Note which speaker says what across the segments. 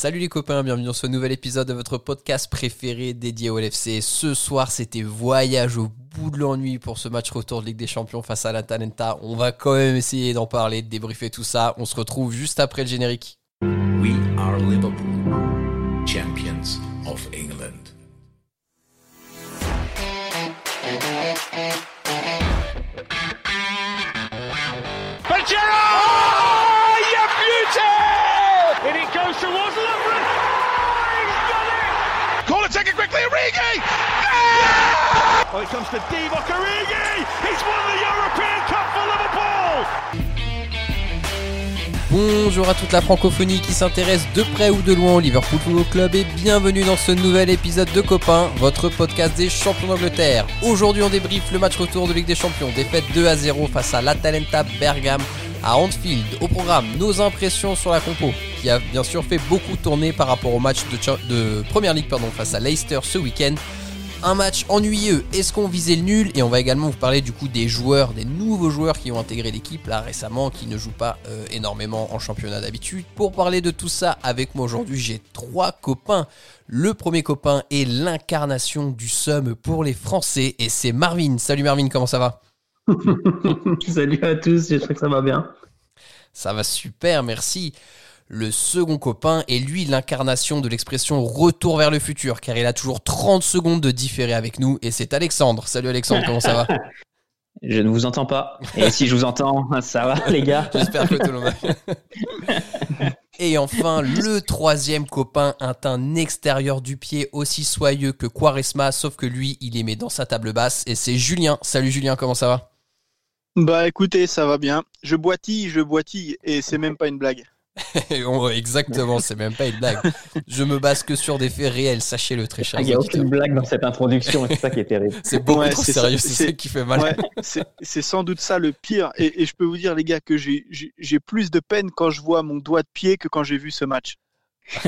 Speaker 1: Salut les copains, bienvenue dans ce nouvel épisode de votre podcast préféré dédié au LFC. Ce soir, c'était voyage au bout de l'ennui pour ce match retour de Ligue des Champions face à la Talenta. On va quand même essayer d'en parler, de débriefer tout ça. On se retrouve juste après le générique.
Speaker 2: We are Liverpool, champions
Speaker 1: Bonjour à toute la francophonie qui s'intéresse de près ou de loin au Liverpool Football Club et bienvenue dans ce nouvel épisode de Copains, votre podcast des champions d'Angleterre. Aujourd'hui on débriefe le match retour de Ligue des Champions, défaite 2 à 0 face à l'Atalanta Bergame à Anfield. Au programme, nos impressions sur la compo, qui a bien sûr fait beaucoup tourner par rapport au match de, Première Ligue face à Leicester ce week-end. Un match ennuyeux, est-ce qu'on visait le nul Et on va également vous parler du coup des joueurs, des nouveaux joueurs qui ont intégré l'équipe là récemment, qui ne jouent pas euh, énormément en championnat d'habitude. Pour parler de tout ça avec moi aujourd'hui, j'ai trois copains. Le premier copain est l'incarnation du SUM pour les Français et c'est Marvin. Salut Marvin, comment ça va
Speaker 3: Salut à tous, j'espère que ça va bien.
Speaker 1: Ça va super, merci. Le second copain est lui l'incarnation de l'expression retour vers le futur, car il a toujours 30 secondes de différer avec nous, et c'est Alexandre. Salut Alexandre, comment ça va?
Speaker 4: Je ne vous entends pas. Et si je vous entends, ça va, les gars?
Speaker 1: J'espère que tout le monde va. Et enfin, le troisième copain un extérieur du pied aussi soyeux que Quaresma, sauf que lui, il est mis dans sa table basse, et c'est Julien. Salut Julien, comment ça va?
Speaker 5: Bah écoutez, ça va bien. Je boitille, je boitille, et c'est même pas une blague.
Speaker 1: Exactement, c'est même pas une blague. Je me base que sur des faits réels, sachez-le très cher.
Speaker 4: Il n'y a aucune blague dans cette introduction, c'est ça qui est terrible.
Speaker 1: C'est beaucoup
Speaker 5: Ouais,
Speaker 1: trop sérieux, c'est
Speaker 5: c'est-
Speaker 1: ça qui fait mal.
Speaker 5: Ouais, c'est c'est sans doute ça le pire. Et, et je peux vous dire, les gars, que j'ai- j'ai j'ai plus de peine quand je vois mon doigt de pied que quand j'ai vu ce match.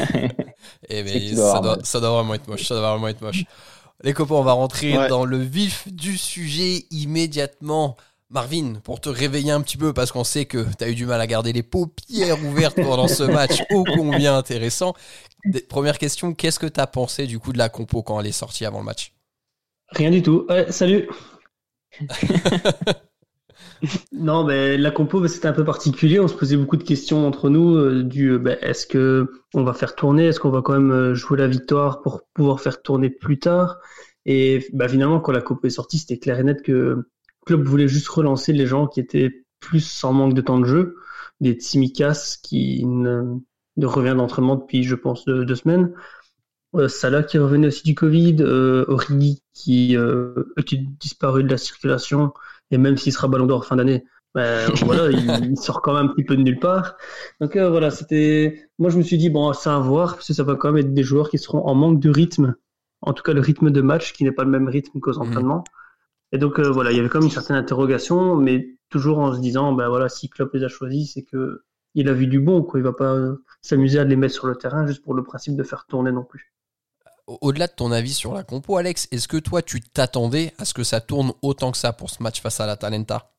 Speaker 1: Eh mais ça doit, ça doit vraiment être moche, ça doit vraiment être moche. Les copains, on va rentrer
Speaker 5: Ouais.
Speaker 1: dans le vif du sujet immédiatement. Marvin, pour te réveiller un petit peu, parce qu'on sait que tu as eu du mal à garder les paupières ouvertes pendant ce match ô combien intéressant. Première question, qu'est-ce que tu as pensé du coup de la compo quand elle est sortie avant le match?
Speaker 3: Rien du tout. Ouais, salut. non, ben la compo, c'était un peu particulier. On se posait beaucoup de questions entre nous. euh, du, euh, ben, est-ce que on va faire tourner? Est-ce qu'on va quand même euh, jouer la victoire pour pouvoir faire tourner plus tard? Et ben, finalement, quand la compo est sortie, c'était clair et net que le club voulait juste relancer les gens qui étaient plus en manque de temps de jeu, des Tsimikas qui ne, ne revient d'entraînement depuis, je pense, deux, deux semaines. Euh, Salah qui revenait aussi du Covid, euh, Origi qui euh, qui disparu de la circulation, et même s'il sera ballon d'or fin d'année, ben, voilà, il, il sort quand même un petit peu de nulle part. Donc euh, voilà, c'était. Moi je me suis dit bon, ça à voir, parce que ça va quand même être des joueurs qui seront en manque de rythme, en tout cas le rythme de match qui n'est pas le même rythme qu'aux entraînements. Et donc euh, voilà, il y avait même une certaine interrogation, mais toujours en se disant ben voilà, si Klopp les a choisis, c'est que il a vu du bon, quoi. Il va pas euh, s'amuser à les mettre sur le terrain juste pour le principe de faire tourner non plus.
Speaker 1: Au- Au-delà de ton avis sur la compo, Alex, est-ce que toi tu t'attendais à ce que ça tourne autant que ça pour ce match face à la Talenta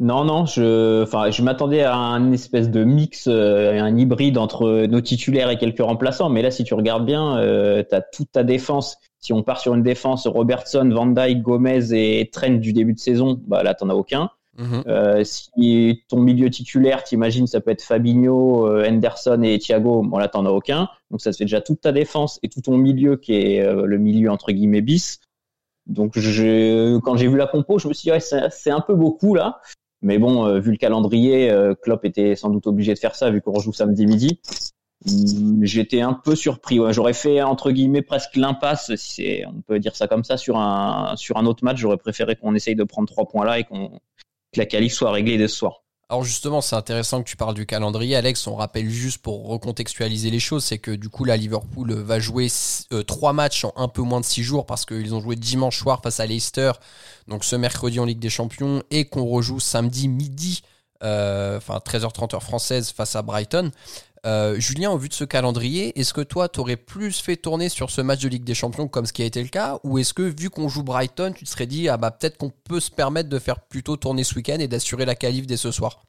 Speaker 4: Non, non, je, enfin, je m'attendais à un espèce de mix, euh, un hybride entre nos titulaires et quelques remplaçants. Mais là, si tu regardes bien, euh, tu as toute ta défense. Si on part sur une défense Robertson, Van Dijk, Gomez et Trent du début de saison, bah là, t'en as aucun.
Speaker 1: Mhm.
Speaker 4: Euh, si ton milieu titulaire, t'imagines, ça peut être Fabinho, Henderson et Thiago, bon là t'en as aucun. Donc ça te fait déjà toute ta défense et tout ton milieu qui est le milieu entre guillemets bis. Donc quand j'ai vu la compo, je me suis dit c'est un peu beaucoup là. Mais bon, euh, vu le calendrier, euh, Klopp était sans doute obligé de faire ça vu qu'on rejoue samedi midi. Hum, J'étais un peu surpris. J'aurais fait entre guillemets presque l'impasse, si on peut dire ça comme ça, sur un sur un autre match. J'aurais préféré qu'on essaye de prendre trois points là et qu'on que la qualif soit réglée dès ce soir.
Speaker 1: Alors justement, c'est intéressant que tu parles du calendrier, Alex. On rappelle juste pour recontextualiser les choses, c'est que du coup, là, Liverpool va jouer euh, trois matchs en un peu moins de six jours parce qu'ils ont joué dimanche soir face à Leicester, donc ce mercredi en Ligue des Champions, et qu'on rejoue samedi midi, euh, enfin 13h30 heure française face à Brighton. Euh, Julien, au vu de ce calendrier, est-ce que toi, t'aurais plus fait tourner sur ce match de Ligue des Champions comme ce qui a été le cas Ou est-ce que, vu qu'on joue Brighton, tu te serais dit, ah bah peut-être qu'on peut se permettre de faire plutôt tourner ce week-end et d'assurer la qualif dès ce soir?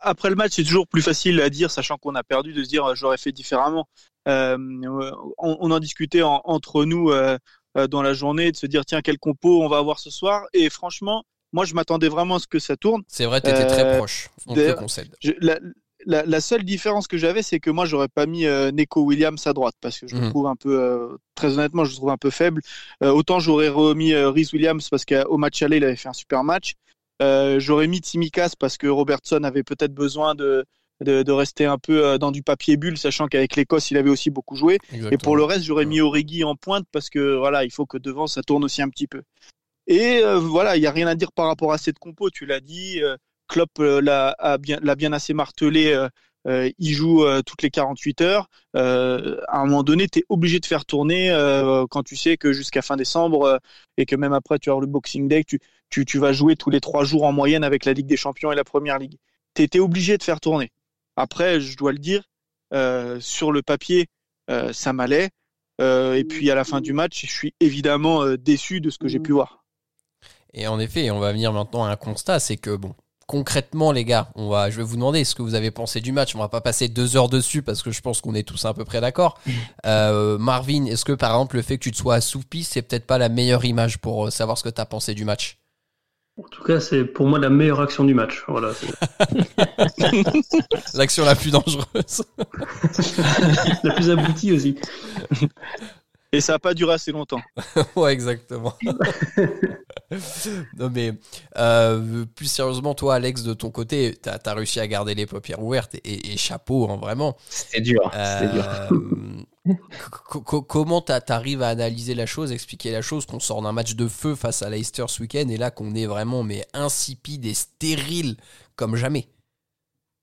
Speaker 5: Après le match, c'est toujours plus facile à dire, sachant qu'on a perdu, de se dire j'aurais fait différemment. Euh, on, on, en discutait en, entre nous euh, dans la journée, de se dire tiens quel compo on va avoir ce soir. Et franchement, moi je m'attendais vraiment à ce que ça tourne.
Speaker 1: C'est vrai, tu étais très proche. On te le concède.
Speaker 5: Je, la, la, la, seule différence que j'avais, c'est que moi, j'aurais pas mis euh, Neko Williams à droite parce que je le trouve un peu, euh, très honnêtement, je le trouve un peu faible. Euh, autant j'aurais remis Rhys Williams parce qu'au match aller, il avait fait un super match. j'aurais mis Timikas parce que Robertson avait peut-être besoin de, de, de, rester un peu dans du papier bulle, sachant qu'avec l'Écosse, il avait aussi beaucoup joué. Exactement. Et pour le reste, j'aurais mis Origi en pointe parce que voilà, il faut que devant, ça tourne aussi un petit peu. Et voilà, il n'y a rien à dire par rapport à cette compo, tu l'as dit. Klopp l'a bien, bien, assez martelé. Euh, il joue euh, toutes les 48 heures. Euh, à un moment donné, tu es obligé de faire tourner quand tu sais que jusqu'à fin décembre et que même après tu as le Boxing Day, tu, tu, tu, vas jouer tous les trois jours en moyenne avec la Ligue des Champions et la Première Ligue. Tu étais obligé de faire tourner. Après, je dois le dire, sur le papier, ça m'allait. et puis à la fin du match, je suis évidemment déçu de ce que j'ai pu voir.
Speaker 1: Et en effet, on va venir maintenant à un constat, c'est que bon, concrètement, les gars, on va, je vais vous demander ce que vous avez pensé du match. On va pas passer deux heures dessus parce que je pense qu'on est tous à peu près d'accord. Euh, Marvin, est-ce que par exemple le fait que tu te sois assoupi, c'est peut-être pas la meilleure image pour euh, savoir ce que tu as pensé du match?
Speaker 3: En tout cas, c'est pour moi la meilleure action du match. Voilà.
Speaker 1: L'action la plus dangereuse.
Speaker 3: la plus aboutie aussi.
Speaker 5: Et ça n'a pas duré assez longtemps.
Speaker 1: ouais, exactement. non, mais euh, plus sérieusement, toi, Alex, de ton côté, tu as, réussi à garder les paupières ouvertes et, et chapeau, hein, vraiment.
Speaker 4: C'est dur.
Speaker 1: Euh, comment tu arrives à analyser la chose, expliquer la chose, qu'on sort d'un match de feu face à Leicester ce week-end et là qu'on est vraiment mais insipide et stérile comme jamais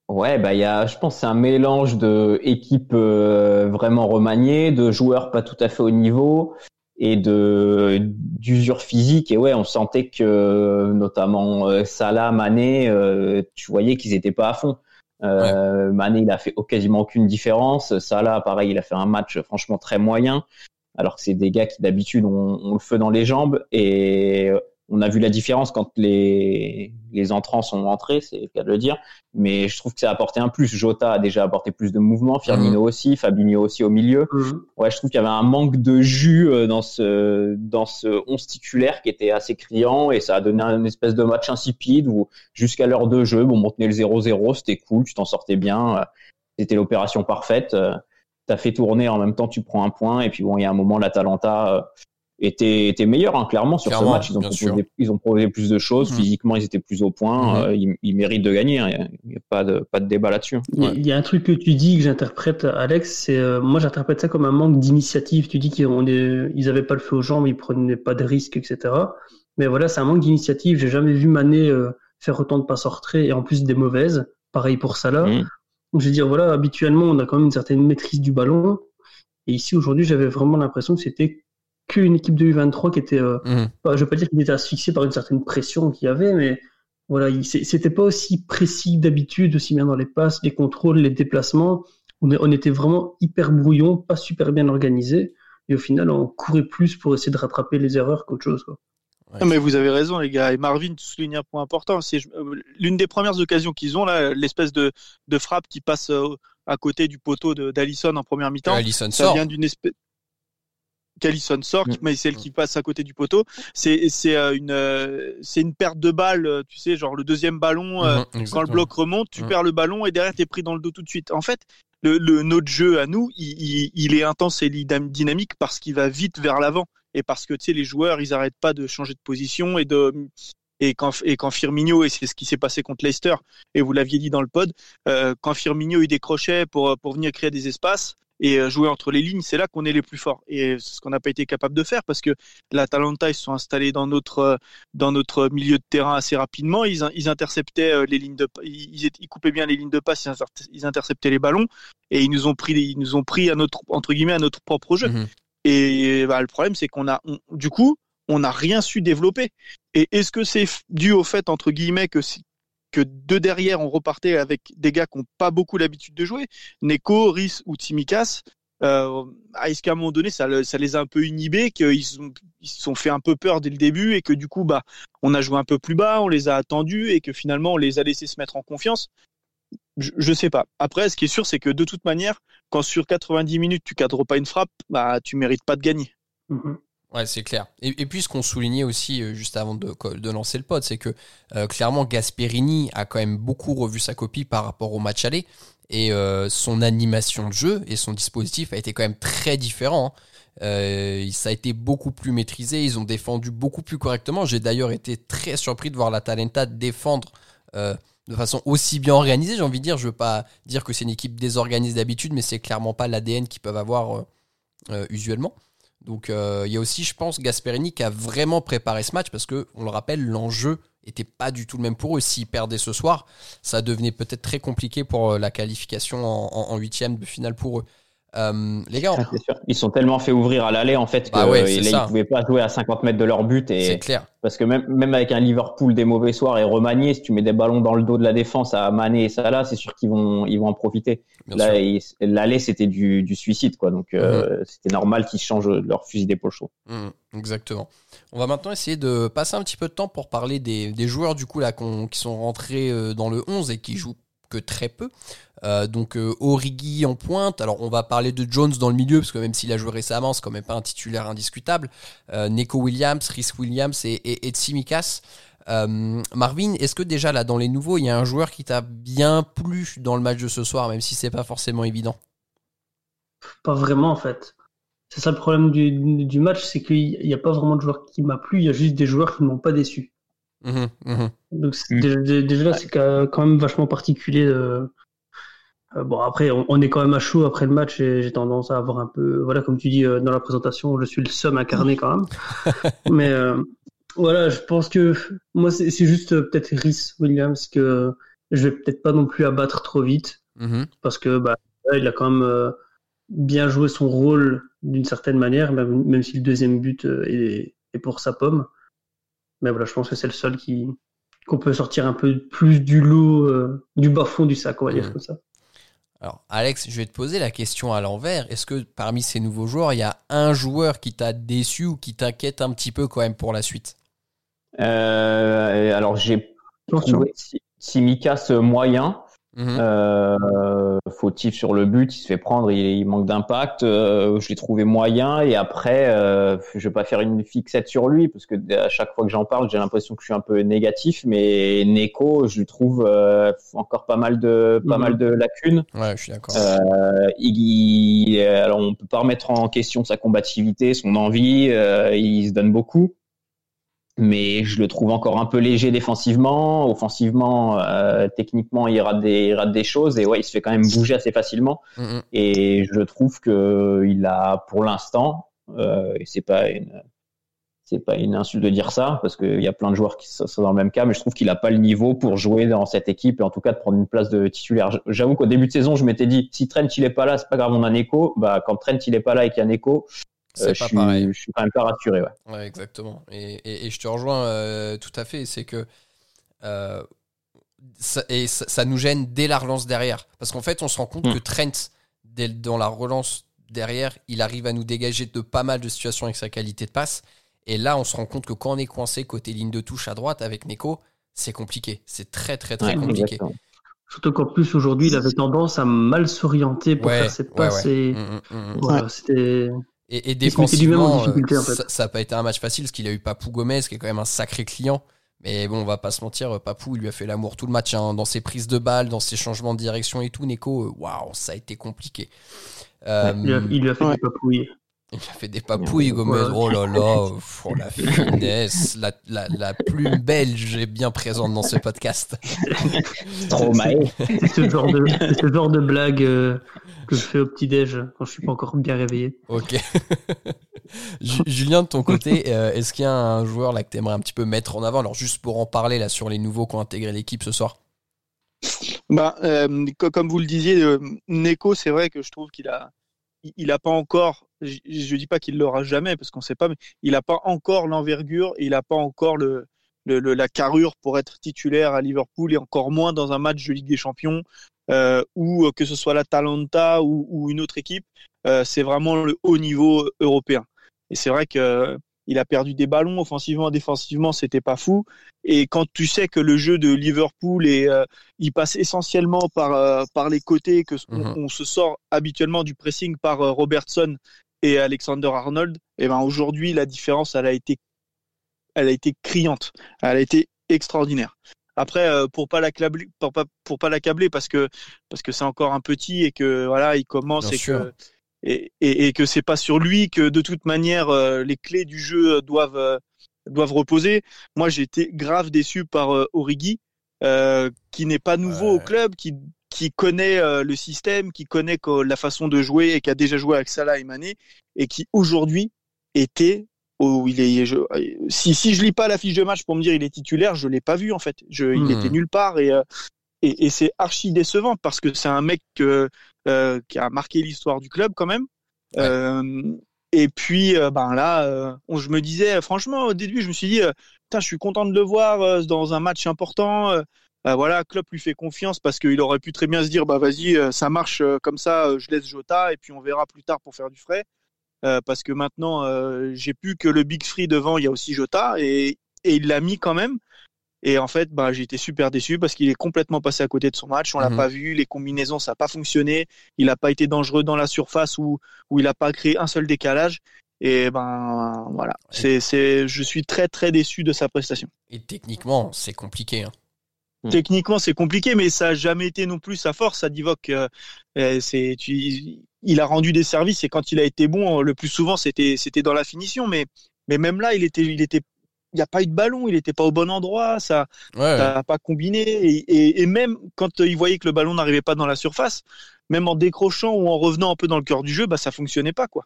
Speaker 4: Ouais, bah il y a, je pense, c'est un mélange de équipes euh, vraiment remaniées, de joueurs pas tout à fait au niveau et de d'usure physique. Et ouais, on sentait que notamment euh, Salah, Mané, euh, tu voyais qu'ils étaient pas à fond. Euh, ouais. Mané, il a fait quasiment aucune différence. Salah, pareil, il a fait un match franchement très moyen. Alors que c'est des gars qui d'habitude ont, ont, le feu dans les jambes et on a vu la différence quand les, les entrants sont rentrés, c'est le cas de le dire. Mais je trouve que ça a apporté un plus. Jota a déjà apporté plus de mouvement, Firmino mmh. aussi, Fabinho aussi au milieu. Mmh. Ouais, je trouve qu'il y avait un manque de jus euh, dans ce dans ce 11 titulaire qui était assez criant et ça a donné une espèce de match insipide où jusqu'à l'heure de jeu, bon, on tenait le 0-0, c'était cool, tu t'en sortais bien, c'était l'opération parfaite. T'as fait tourner en même temps, tu prends un point et puis bon, il y a un moment l'Atalanta était, était meilleur, hein, clairement, sur clairement, ce match. Ils ont, proposé, ils ont proposé plus de choses. Mmh. Physiquement, ils étaient plus au point. Mmh. Euh, ils, ils, méritent de gagner. Hein. Il n'y a, a, pas de, pas de débat là-dessus.
Speaker 3: Il, ouais. y a un truc que tu dis que j'interprète, Alex, c'est euh, moi j'interprète ça comme un manque d'initiative. Tu dis qu'ils ils avaient pas le feu aux jambes, ils prenaient pas de risques, etc. Mais voilà, c'est un manque d'initiative. J'ai jamais vu Mané euh, faire autant de passes en retrait et en plus des mauvaises. Pareil pour Salah. Mmh. Donc je veux dire, voilà, habituellement, on a quand même une certaine maîtrise du ballon. Et ici, aujourd'hui, j'avais vraiment l'impression que c'était qu'une équipe de U23 qui était, euh, mmh. je veux pas dire qu'il était asphyxié par une certaine pression qu'il y avait, mais voilà, c'était pas aussi précis d'habitude, aussi bien dans les passes, les contrôles, les déplacements. On, on, était vraiment hyper brouillon, pas super bien organisé, et au final, on courait plus pour essayer de rattraper les erreurs qu'autre chose. Quoi.
Speaker 5: Ouais. Non, mais vous avez raison, les gars. Et Marvin, tu soulignes un point important. C'est euh, l'une des premières occasions qu'ils ont là, l'espèce de, de frappe qui passe euh, à côté du poteau d'Allison en première mi-temps.
Speaker 1: Allison
Speaker 5: ça
Speaker 1: sort.
Speaker 5: vient d'une espèce qu'Alison sort, mmh. mais celle qui passe à côté du poteau. C'est c'est euh, une euh, c'est une perte de balle, euh, tu sais, genre le deuxième ballon mmh, quand le bloc remonte, tu mmh. perds le ballon et derrière t'es pris dans le dos tout de suite. En fait, le, le notre jeu à nous, il, il, il est intense et dynamique parce qu'il va vite vers l'avant et parce que tu sais les joueurs, ils arrêtent pas de changer de position et de et quand, et quand Firmino, et c'est ce qui s'est passé contre Leicester, et vous l'aviez dit dans le pod, euh, quand Firmino il décrochait pour, pour venir créer des espaces, et jouer entre les lignes, c'est là qu'on est les plus forts. Et c'est ce qu'on n'a pas été capable de faire parce que l'Atalanta, ils se sont installés dans notre, dans notre milieu de terrain assez rapidement. Ils, ils interceptaient les lignes de, ils, ils coupaient bien les lignes de passe, ils interceptaient les ballons et ils nous ont pris, ils nous ont pris à notre, entre guillemets, à notre propre jeu. Mmh. Et bah, le problème, c'est qu'on a, on, du coup, on n'a rien su développer. Et est-ce que c'est dû au fait, entre guillemets, que que deux derrière, on repartait avec des gars qui n'ont pas beaucoup l'habitude de jouer, Neko, Rhys ou Timikas. Euh, est-ce qu'à un moment donné, ça, ça, les a un peu inhibés, qu'ils se sont fait un peu peur dès le début et que du coup, bah, on a joué un peu plus bas, on les a attendus et que finalement, on les a laissés se mettre en confiance? Je, je, sais pas. Après, ce qui est sûr, c'est que de toute manière, quand sur 90 minutes tu cadres pas une frappe, bah tu mérites pas de gagner.
Speaker 1: Mm-hmm. Ouais, c'est clair. Et, puis, ce qu'on soulignait aussi euh, juste avant de, lancer le pod, c'est que euh, clairement, Gasperini a quand même beaucoup revu sa copie par rapport au match aller. Et euh, son animation de jeu et son dispositif a été quand même très différent. Hein. ça a été beaucoup plus maîtrisé. Ils ont défendu beaucoup plus correctement. J'ai d'ailleurs été très surpris de voir la Talenta défendre de façon aussi bien organisée. J'ai envie de dire, je veux pas dire que c'est une équipe désorganisée d'habitude, mais c'est clairement pas l'ADN qu'ils peuvent avoir usuellement. Donc euh, il y a aussi, je pense, Gasperini qui a vraiment préparé ce match parce que, on le rappelle, l'enjeu était pas du tout le même pour eux. S'ils perdaient ce soir, ça devenait peut-être très compliqué pour euh, la qualification en huitième de finale pour eux. Euh, les gars,
Speaker 4: ils sont tellement fait ouvrir à l'aller en fait bah que ils pouvaient pas jouer à 50 mètres de leur but. Et
Speaker 1: clair.
Speaker 4: Parce que même, même avec un Liverpool des mauvais soirs et remanié, si tu mets des ballons dans le dos de la défense à Mané et Salah, c'est sûr qu'ils vont ils vont en profiter. Là, l'aller c'était du, du, suicide quoi, donc euh, mhm. c'était normal qu'ils changent leur fusil d'épaule chaud.
Speaker 1: Mhm, exactement. On va maintenant essayer de passer un petit peu de temps pour parler des, des joueurs du coup là qui sont rentrés euh, dans le 11 et qui jouent que très peu. Euh, donc euh, Origi en pointe. Alors on va parler de Jones dans le milieu parce que même s'il a joué récemment, c'est quand même pas un titulaire indiscutable. Euh, Neko Williams, Rhys Williams et, Tsimikas. Marvin, est-ce que déjà là dans les nouveaux, il y a un joueur qui t'a bien plu dans le match de ce soir, même si c'est pas forcément évident?
Speaker 3: Pas vraiment en fait. C'est ça le problème du, du match, c'est qu'il n'y a pas vraiment de joueur qui m'a plu, il y a juste des joueurs qui ne m'ont pas déçu. Mmh mmh Donc mmh. déjà, déjà c'est quand même vachement particulier. Euh, bon après, on, est quand même à chaud après le match et j'ai tendance à avoir un peu, voilà, comme tu dis euh, dans la présentation, je suis le seum incarné quand même. Mais euh, voilà, je pense que moi c'est juste peut-être Rhys Williams que je vais peut-être pas non plus abattre trop vite parce que bah il a quand même bien joué son rôle d'une certaine manière, même, même, si le deuxième but est, est pour sa pomme. Mais voilà, je pense que c'est le seul qui qu'on peut sortir un peu plus du lot, euh, du bas fond du sac, on va dire mmh. comme ça.
Speaker 1: Alors, Alex, je vais te poser la question à l'envers. Est-ce que parmi ces nouveaux joueurs, il y a un joueur qui t'a déçu ou qui t'inquiète un petit peu quand même pour la suite?
Speaker 4: Euh, Alors, j'ai trouvé Simikas moyen. Mhm. Euh, fautif sur le but, il se fait prendre, il, manque d'impact. Euh, je l'ai trouvé moyen et après, euh, je vais pas faire une fixette sur lui parce que à chaque fois que j'en parle, j'ai l'impression que je suis un peu négatif. Mais Neko, je lui trouve euh, encore pas mal de pas mhm. mal de lacunes.
Speaker 1: Ouais, je suis d'accord.
Speaker 4: alors on peut pas remettre en question sa combativité, son envie. il se donne beaucoup mais je le trouve encore un peu léger défensivement. Offensivement, euh, techniquement, il rate, des, il rate des choses et ouais, il se fait quand même bouger assez facilement. Mm-hmm. Et je trouve que il a, pour l'instant, euh, et c'est pas une, c'est pas une insulte de dire ça parce qu'il y a plein de joueurs qui sont dans le même cas, mais je trouve qu'il a pas le niveau pour jouer dans cette équipe et en tout cas de prendre une place de titulaire. J'avoue qu'au début de saison, je m'étais dit si Trent il est pas là, c'est pas grave, on a un écho. Bah quand Trent il est pas là et qu'il y a un écho, c'est pas pareil. Je suis quand même pas rassuré. Ouais,
Speaker 1: ouais exactement. Et, et, je te rejoins euh, tout à fait. C'est que. Euh, ça, et ça, nous gêne dès la relance derrière. Parce qu'en fait, on se rend compte hmm. que Trent, dès, dans la relance derrière, il arrive à nous dégager de pas mal de situations avec sa qualité de passe. Et là, on se rend compte que quand on est coincé côté ligne de touche à droite avec Neko, c'est compliqué. C'est très, très, très compliqué.
Speaker 3: Surtout qu'en plus, aujourd'hui, il avait tendance à mal s'orienter pour faire passes. Et... Mmh, mmh, mmh, c'était.
Speaker 1: Et, et défensivement, euh, ça n'a pas été un match facile parce qu'il a eu Papou Gomez qui est quand même un sacré client. Mais bon, on va pas se mentir, Papou, il lui a fait l'amour tout le match, hein, dans ses prises de balles, dans ses changements de direction et tout. Neko, euh, waouh, ça a été compliqué.
Speaker 3: Euh, il, lui a fait des papouilles.
Speaker 1: Il a fait des papouilles, Gomez. Oh là là, oh, la finesse, la, la, la plume belge est bien présente dans ce podcast.
Speaker 4: Trop mal.
Speaker 3: C'est ce genre de, ce genre de blague que je fais au petit-déj quand je suis pas encore bien réveillé.
Speaker 1: Ok. Julien, de ton côté, euh, est-ce qu'il y a un joueur là que tu aimerais un petit peu mettre en avant? Alors, juste pour en parler là sur les nouveaux qui ont intégré l'équipe ce soir.
Speaker 5: Bah, euh, comme vous le disiez, euh, Neko, c'est vrai que je trouve qu'il a, il a pas encore, je, ne dis pas qu'il l'aura jamais parce qu'on sait pas, mais il a pas encore l'envergure, il a pas encore la carrure pour être titulaire à Liverpool et encore moins dans un match de Ligue des Champions euh, ou euh, que ce soit la Talenta ou, ou une autre équipe, euh, c'est vraiment le haut niveau européen. Et c'est vrai que il a perdu des ballons offensivement, défensivement, c'était pas fou. Et quand tu sais que le jeu de Liverpool est, euh, il passe essentiellement par euh, par les côtés, que mhm. on, se sort habituellement du pressing par euh, Robertson et Alexander Arnold, et eh ben aujourd'hui la différence, elle a été, elle a été criante, elle a été extraordinaire. Après, pour pas l'accabler, pour pas pour pas l'accabler parce que parce que c'est encore un petit et que voilà, il commence et que et, et, et, que c'est pas sur lui que de toute manière euh, les clés du jeu doivent euh, doivent reposer. Moi, j'ai été grave déçu par euh, Origi, qui n'est pas nouveau au club, qui qui connaît le système, qui connaît la façon de jouer et qui a déjà joué avec Salah et Mané, et qui aujourd'hui était où il est. Je, si si je lis pas la fiche de match pour me dire il est titulaire, je l'ai pas vu en fait. Je, Il hmm. était nulle part et et, et c'est archi décevant parce que c'est un mec que euh, qui a marqué l'histoire du club quand même. Euh, et puis, euh, ben là, je me disais, franchement, au début, je me suis dit, je suis content de le voir dans un match important. Bah voilà, Klopp lui fait confiance parce qu'il aurait pu très bien se dire, bah vas-y, ça marche comme ça, je laisse Jota et puis on verra plus tard pour faire du frais. parce que maintenant, j'ai plus que le Big Free devant, il y a aussi Jota et, et il l'a mis quand même. Et en fait, bah, j'ai été super déçu parce qu'il est complètement passé à côté de son match. On l'a mhm. pas vu, les combinaisons, ça n'a pas fonctionné. Il n'a pas été dangereux dans la surface où, où il n'a pas créé un seul décalage. Et ben voilà, c'est, c'est, je suis très très déçu de sa prestation.
Speaker 1: Et techniquement, c'est compliqué. Hein.
Speaker 5: Hmm. Techniquement, c'est compliqué, mais ça n'a jamais été non plus sa force. Ça Divock, euh, c'est, tu, il a rendu des services et quand il a été bon, le plus souvent, c'était, c'était dans la finition. Mais, mais même là, il était, il était il n'y a pas eu de ballon, il n'était pas au bon endroit, ça n'a pas combiné. Et, et, même quand il voyait que le ballon n'arrivait pas dans la surface, même en décrochant ou en revenant un peu dans le cœur du jeu, bah, ça fonctionnait pas. quoi.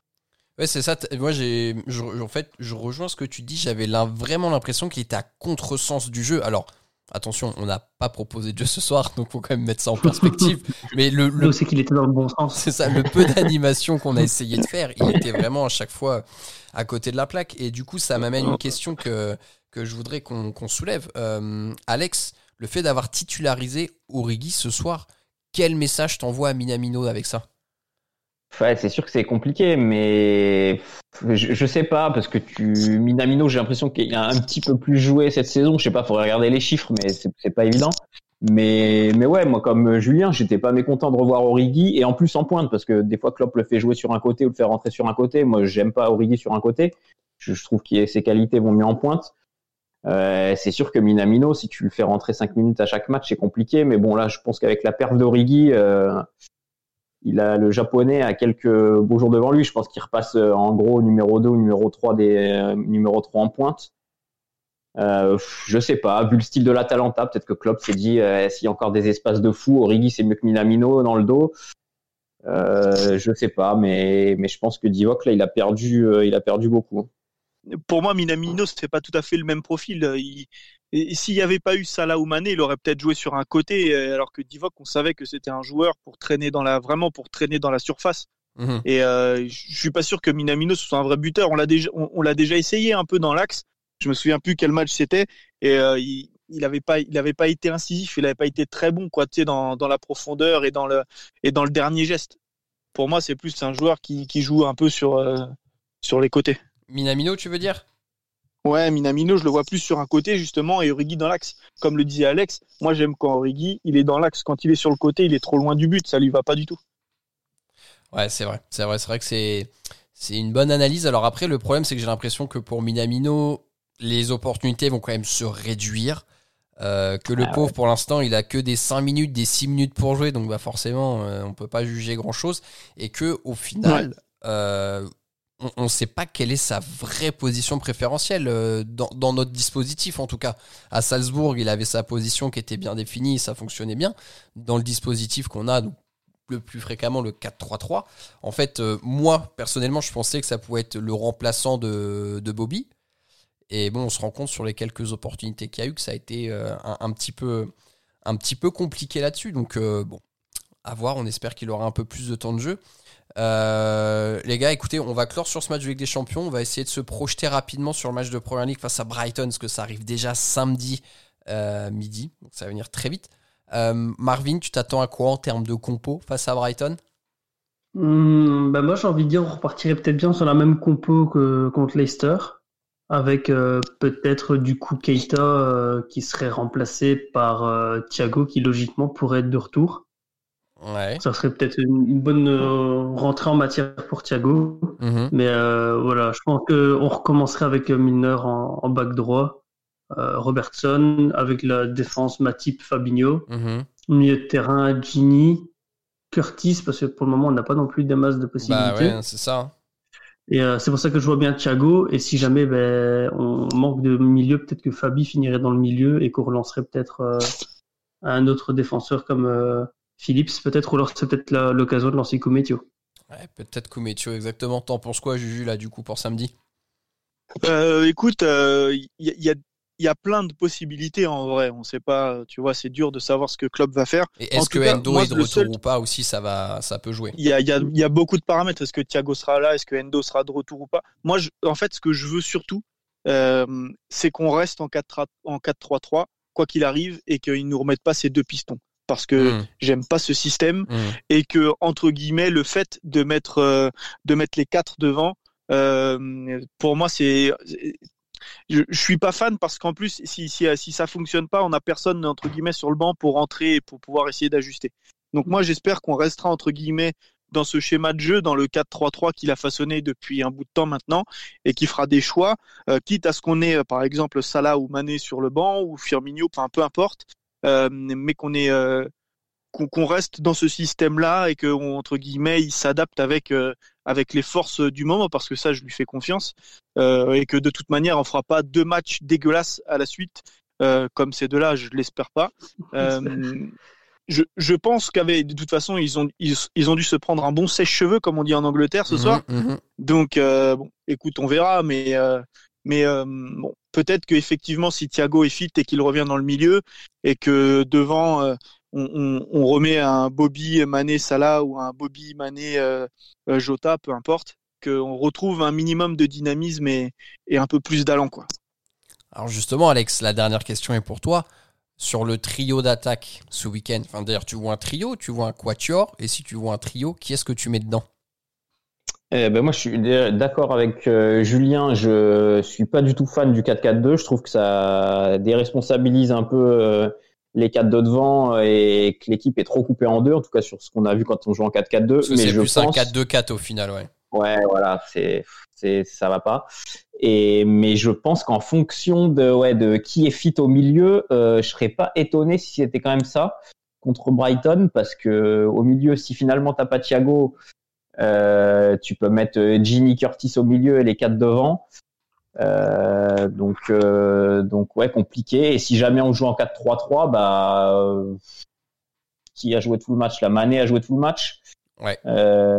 Speaker 1: Ouais, c'est ça. Moi, j'ai, en fait, je rejoins ce que tu dis. J'avais vraiment l'impression qu'il était à contresens du jeu. Alors, Attention, on n'a pas proposé de jeu ce soir, donc faut quand même mettre ça en perspective. Mais le,
Speaker 3: le c'est qu'il était dans le bon sens.
Speaker 1: C'est ça, le peu d'animation qu'on a essayé de faire, il était vraiment à chaque fois à côté de la plaque. Et du coup, ça m'amène une question que, que je voudrais qu'on soulève. Euh, Alex, le fait d'avoir titularisé Origi ce soir, quel message t'envoie à Minamino avec ça?
Speaker 4: Ouais, c'est sûr que c'est compliqué, mais je, je, sais pas parce que tu Minamino, j'ai l'impression qu'il a un petit peu plus joué cette saison. Je sais pas, faudrait regarder les chiffres, mais c'est pas évident. Mais mais ouais, moi comme Julien, j'étais pas mécontent de revoir Origi et en plus en pointe parce que des fois Klopp le fait jouer sur un côté ou le fait rentrer sur un côté. Moi, j'aime pas Origi sur un côté. Je, je trouve que ses qualités vont mieux en pointe. Euh, c'est sûr que Minamino, si tu le fais rentrer 5 minutes à chaque match, c'est compliqué. Mais bon, là, je pense qu'avec la perte d'Origi, euh, il a le japonais a quelques beaux jours devant lui. Je pense qu'il repasse euh, en gros numéro 2 ou numéro 3 des euh, numéro 3 en pointe. Euh, je sais pas, vu le style de l'Atalanta, peut-être que Klopp s'est dit euh, s'il y a encore des espaces de fou, Origi c'est mieux que Minamino dans le dos. Euh, je sais pas, mais mais je pense que Divock là il a perdu il a perdu beaucoup
Speaker 5: pour moi, Minamino, c'est pas tout à fait le même profil. Et s'il n'y avait pas eu Salah ou Mané, il aurait peut-être joué sur un côté, alors que Divock, on savait que c'était un joueur pour traîner dans la, vraiment pour traîner dans la surface. Mhm. Et euh, je suis pas sûr que Minamino soit un vrai buteur. On l'a déjà, on, l'a déjà essayé un peu dans l'axe. Je me souviens plus quel match c'était. Et euh, il, il avait pas, il avait pas été incisif. Il avait pas été très bon, quoi, tu sais, dans, dans la profondeur et dans le et dans le dernier geste. Pour moi, c'est plus un joueur qui, qui joue un peu sur euh, sur les côtés.
Speaker 1: Minamino, tu veux dire?
Speaker 5: Ouais, Minamino, je le vois plus sur un côté justement et Origi dans l'axe. Comme le disait Alex, moi j'aime quand Origi, il est dans l'axe. Quand il est sur le côté, il est trop loin du but, ça lui va pas du tout.
Speaker 1: Ouais, c'est vrai. C'est vrai, c'est vrai que c'est c'est une bonne analyse. Alors après, le problème, c'est que j'ai l'impression que pour Minamino, les opportunités vont quand même se réduire. Euh, que le ah pauvre, pour l'instant, il a que des 5 minutes, des 6 minutes pour jouer, donc bah forcément, euh, on peut pas juger grand chose. Et que au final, euh, on ne sait pas quelle est sa vraie position préférentielle euh, dans, notre dispositif en tout cas. À Salzbourg, il avait sa position qui était bien définie, ça fonctionnait bien. Dans le dispositif qu'on a le plus fréquemment, le 4-3-3, en fait, euh, moi personnellement, je pensais que ça pouvait être le remplaçant de, Bobby. Et bon, on se rend compte sur les quelques opportunités qu'il y a eu que ça a été euh, un, petit peu, un petit peu compliqué là-dessus. Donc bon, à voir, on espère qu'il aura un peu plus de temps de jeu. Euh, les gars, écoutez, on va clore sur ce match de Ligue des Champions. On va essayer de se projeter rapidement sur le match de Premier League face à Brighton, parce que ça arrive déjà samedi euh, midi. Donc ça va venir très vite. Euh, Marvin, tu t'attends à quoi en termes de compo face à Brighton?
Speaker 3: Hmm, bah Moi, j'ai envie de dire, on repartirait peut-être bien sur la même compo que contre Leicester. avec peut-être du coup Keita qui serait remplacé par Thiago qui logiquement pourrait être de retour.
Speaker 1: Ouais.
Speaker 3: Ça serait peut-être une, bonne rentrée en matière pour Thiago.
Speaker 1: Mhm.
Speaker 3: Mais voilà, je pense qu'on recommencerait avec Milner en, en bac droit. Robertson avec la défense Matip Fabinho.
Speaker 1: Mhm.
Speaker 3: Milieu de terrain, Gini, Curtis, parce que pour le moment, on n'a pas non plus des masses de possibilités.
Speaker 1: Bah ouais, c'est ça.
Speaker 3: Et euh, c'est pour ça que je vois bien Thiago. Et si jamais ben, on manque de milieu, peut-être que Fabi finirait dans le milieu et qu'on relancerait peut-être euh, un autre défenseur comme euh, Phillips, peut-être, ou alors c'est peut-être l'occasion de lancer Koumetio.
Speaker 1: Ouais, peut-être Koumetio, exactement. T'en penses quoi, Juju, là, du coup, pour samedi?
Speaker 5: Écoute, il y, a il y a plein de possibilités en vrai. On sait pas, tu vois, c'est dur de savoir ce que Klopp va faire.
Speaker 1: Et est-ce que Endo est de retour ou pas aussi, ça va, ça peut jouer.
Speaker 5: Il y a, y, a, y a, beaucoup de paramètres. Est-ce que Thiago sera là? Est-ce que Endo sera de retour ou pas? Moi, je, en fait, ce que je veux surtout, euh, c'est qu'on reste en 4-3-3, quoi qu'il arrive, et qu'ils nous remettent pas ces deux pistons. Parce que
Speaker 1: Mm.
Speaker 5: j'aime pas ce système
Speaker 1: Mm.
Speaker 5: et que entre guillemets le fait de mettre euh, de mettre les quatre devant, euh, pour moi c'est je, je suis pas fan parce qu'en plus, si, si, si ça fonctionne pas, on a personne entre guillemets sur le banc pour rentrer et pour pouvoir essayer d'ajuster. Donc moi, j'espère qu'on restera entre guillemets dans ce schéma de jeu, dans le 4-3-3 qu'il a façonné depuis un bout de temps maintenant, et qui fera des choix, euh, quitte à ce qu'on ait euh, par exemple Salah ou Mané sur le banc ou Firmino, enfin peu importe, mais qu'on ait euh, qu'on reste dans ce système-là et que entre guillemets il s'adapte avec euh, avec les forces du moment parce que ça je lui fais confiance euh, et que de toute manière on fera pas deux matchs dégueulasses à la suite euh, comme ces deux-là je l'espère pas. Euh, je, je pense qu'avec de toute façon ils ont ils, ils, ont dû se prendre un bon sèche-cheveux comme on dit en Angleterre ce
Speaker 1: Mhm,
Speaker 5: soir.
Speaker 1: mhm.
Speaker 5: donc euh, bon écoute on verra mais euh, mais euh, peut-être que effectivement si Thiago est fit et qu'il revient dans le milieu et que devant euh, on, remet un Bobby Mané Salah ou un Bobby Mané euh, Jota, peu importe, qu'on retrouve un minimum de dynamisme et, et un peu plus d'allant. quoi.
Speaker 1: Alors justement, Alex, la dernière question est pour toi. Sur le trio d'attaque ce week-end, enfin d'ailleurs tu vois un trio, tu vois un quatuor, et si tu vois un trio, qui est-ce que tu mets dedans?
Speaker 4: Eh ben moi, je suis d'accord avec euh, Julien. Je suis pas du tout fan du 4-4-2. Je trouve que ça déresponsabilise un peu euh, les quatre de devant et que l'équipe est trop coupée en deux, en tout cas sur ce qu'on a vu quand on joue en 4-4-2.
Speaker 1: Mais
Speaker 4: c'est
Speaker 1: plus
Speaker 4: pense...
Speaker 1: un 4-2-4 au final, ouais.
Speaker 4: Ouais, voilà, c'est, c'est, ça va pas. Et mais je pense qu'en fonction de, ouais, de qui est fit au milieu, euh, je serais pas étonné si c'était quand même ça contre Brighton, parce que au milieu, si finalement t'as pas Thiago, euh, tu peux mettre Ginny Curtis au milieu et les quatre devant. Euh, donc, euh, donc ouais, compliqué. Et si jamais on joue en 4-3-3, bah, euh, qui a joué tout le match? La Mané a joué tout le match.
Speaker 1: Ouais.
Speaker 4: Euh,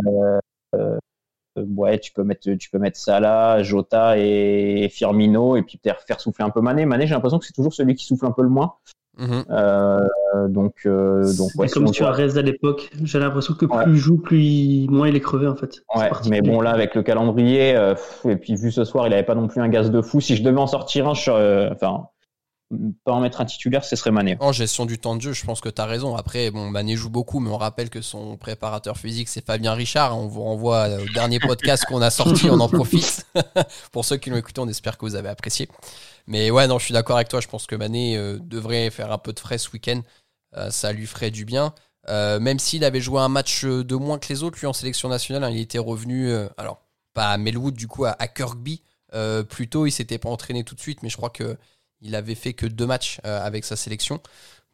Speaker 4: ouais, tu peux mettre, tu peux mettre Salah, Jota et Firmino, et puis peut-être faire souffler un peu Mané. Mané, j'ai l'impression que c'est toujours celui qui souffle un peu le moins.
Speaker 1: Mmh.
Speaker 4: donc, donc
Speaker 3: ouais,
Speaker 4: si
Speaker 3: comme tu as à l'époque. J'ai l'impression que plus ouais. il joue, plus il... moins il est crevé en fait.
Speaker 4: Ouais, mais bon là avec le calendrier euh, et puis vu ce soir, il avait pas non plus un gaz de fou. Si je devais en sortir un, je, euh, enfin pas en mettre un titulaire, ce serait Mané.
Speaker 1: En gestion du temps de jeu, je pense que tu as raison. Après, bon, Mané joue beaucoup, mais on rappelle que son préparateur physique, c'est Fabien Richard. On vous renvoie au dernier podcast qu'on a sorti, on en profite. Pour ceux qui l'ont écouté, on espère que vous avez apprécié. Mais ouais, non, je suis d'accord avec toi. Je pense que Mané euh, devrait faire un peu de frais ce week-end. Euh, ça lui ferait du bien. Euh, même s'il avait joué un match de moins que les autres, lui en sélection nationale, hein, il était revenu, euh, alors pas à Melwood, du coup à, à Kirkby. plus tôt, il s'était pas entraîné tout de suite, mais je crois que il avait fait que deux matchs euh, avec sa sélection.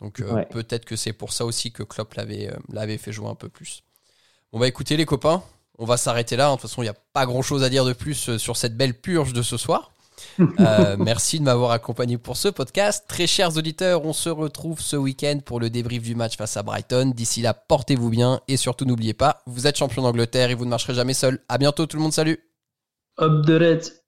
Speaker 1: Donc
Speaker 4: ouais.
Speaker 1: peut-être que c'est pour ça aussi que Klopp l'avait euh, l'avait fait jouer un peu plus. On va écouter les copains. On va s'arrêter là. De toute façon, il n'y a pas grand-chose à dire de plus euh, sur cette belle purge de ce soir. Euh, merci de m'avoir accompagné pour ce podcast. Très chers auditeurs, on se retrouve ce week-end pour le débrief du match face à Brighton. D'ici là, portez-vous bien et surtout n'oubliez pas, vous êtes champion d'Angleterre et vous ne marcherez jamais seul. À bientôt tout le monde, salut
Speaker 3: Up the Reds